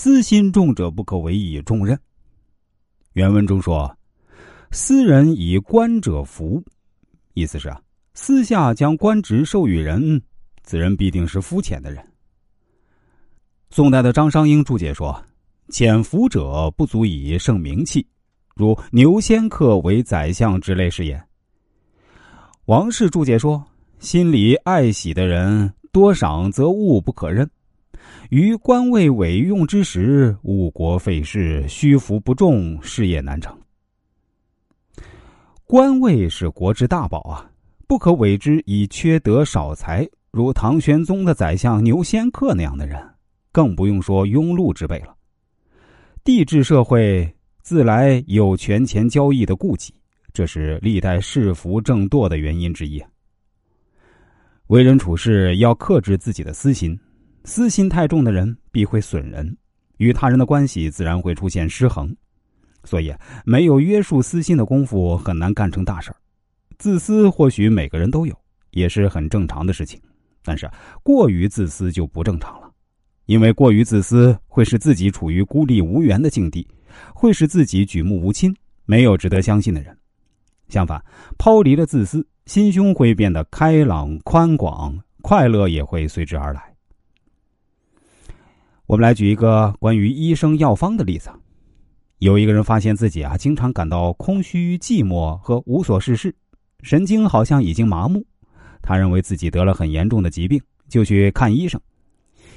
私心重者不可委以重任。原文中说：“私人以官者服”，意思是啊，私下将官职授予人，此人必定是肤浅的人。宋代的张商英注解说：“潜伏者不足以盛名气，如牛仙客为宰相之类是也。”王氏注解说：“心里爱喜的人，多赏则物不可任。”于官位委用之时，误国废事，虚浮不重，事业难成。官位是国之大宝啊，不可委之以缺德少才，如唐玄宗的宰相牛仙客那样的人，更不用说庸碌之辈了。帝制社会自来有权钱交易的顾忌，这是历代世福正堕的原因之一。为人处事要克制自己的私心。私心太重的人必会损人，与他人的关系自然会出现失衡，所以没有约束私心的功夫很难干成大事自私或许每个人都有，也是很正常的事情，但是过于自私就不正常了，因为过于自私会使自己处于孤立无援的境地，会使自己举目无亲，没有值得相信的人。相反，抛离了自私，心胸会变得开朗宽广，快乐也会随之而来。我们来举一个关于医生药方的例子。有一个人发现自己啊，经常感到空虚、寂寞和无所事事，神经好像已经麻木。他认为自己得了很严重的疾病，就去看医生。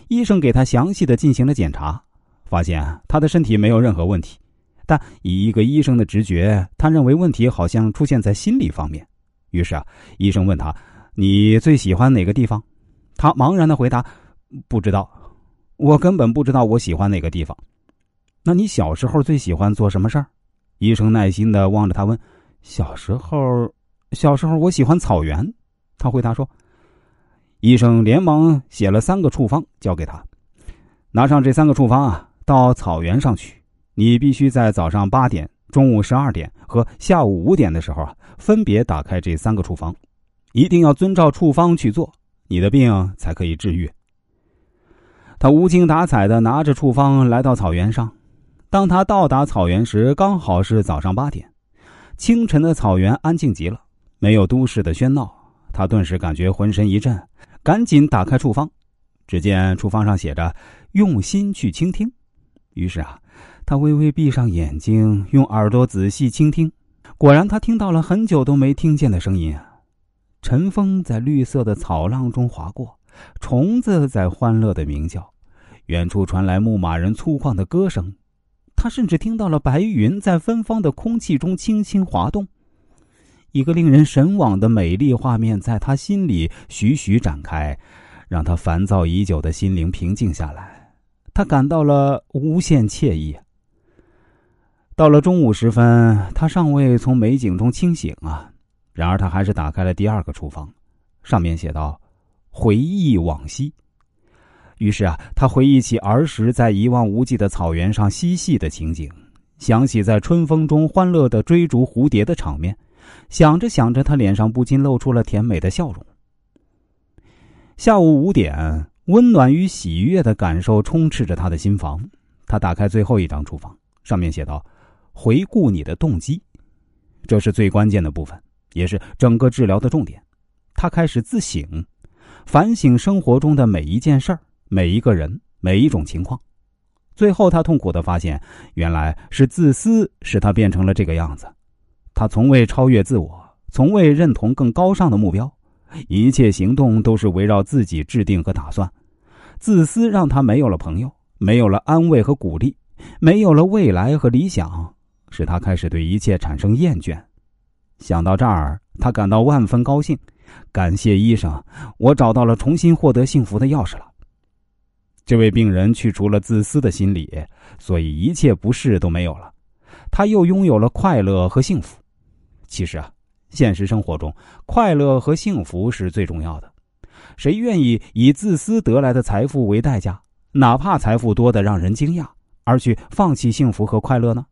医生给他详细的进行了检查，发现他的身体没有任何问题，但以一个医生的直觉，他认为问题好像出现在心理方面。于是啊，医生问他：“你最喜欢哪个地方？”他茫然的回答：“不知道。”我根本不知道我喜欢哪个地方。那你小时候最喜欢做什么事儿？医生耐心的望着他问：“小时候，小时候我喜欢草原。”他回答说：“医生连忙写了三个处方交给他，拿上这三个处方啊，到草原上去。你必须在早上八点、中午十二点和下午五点的时候啊，分别打开这三个处方，一定要遵照处方去做，你的病才可以治愈。”他无精打采的拿着处方来到草原上。当他到达草原时，刚好是早上八点。清晨的草原安静极了，没有都市的喧闹。他顿时感觉浑身一震，赶紧打开处方。只见处方上写着“用心去倾听”。于是啊，他微微闭上眼睛，用耳朵仔细倾听。果然，他听到了很久都没听见的声音啊：晨风在绿色的草浪中划过，虫子在欢乐的鸣叫。远处传来牧马人粗犷的歌声，他甚至听到了白云在芬芳的空气中轻轻滑动。一个令人神往的美丽画面在他心里徐徐展开，让他烦躁已久的心灵平静下来。他感到了无限惬意。到了中午时分，他尚未从美景中清醒啊，然而他还是打开了第二个厨房，上面写道：“回忆往昔。”于是啊，他回忆起儿时在一望无际的草原上嬉戏的情景，想起在春风中欢乐的追逐蝴蝶的场面，想着想着，他脸上不禁露出了甜美的笑容。下午五点，温暖与喜悦的感受充斥着他的心房。他打开最后一张厨房，上面写道：“回顾你的动机。”这是最关键的部分，也是整个治疗的重点。他开始自省，反省生活中的每一件事儿。每一个人，每一种情况，最后他痛苦的发现，原来是自私使他变成了这个样子。他从未超越自我，从未认同更高尚的目标，一切行动都是围绕自己制定和打算。自私让他没有了朋友，没有了安慰和鼓励，没有了未来和理想，使他开始对一切产生厌倦。想到这儿，他感到万分高兴，感谢医生，我找到了重新获得幸福的钥匙了。这位病人去除了自私的心理，所以一切不适都没有了，他又拥有了快乐和幸福。其实啊，现实生活中，快乐和幸福是最重要的。谁愿意以自私得来的财富为代价，哪怕财富多的让人惊讶，而去放弃幸福和快乐呢？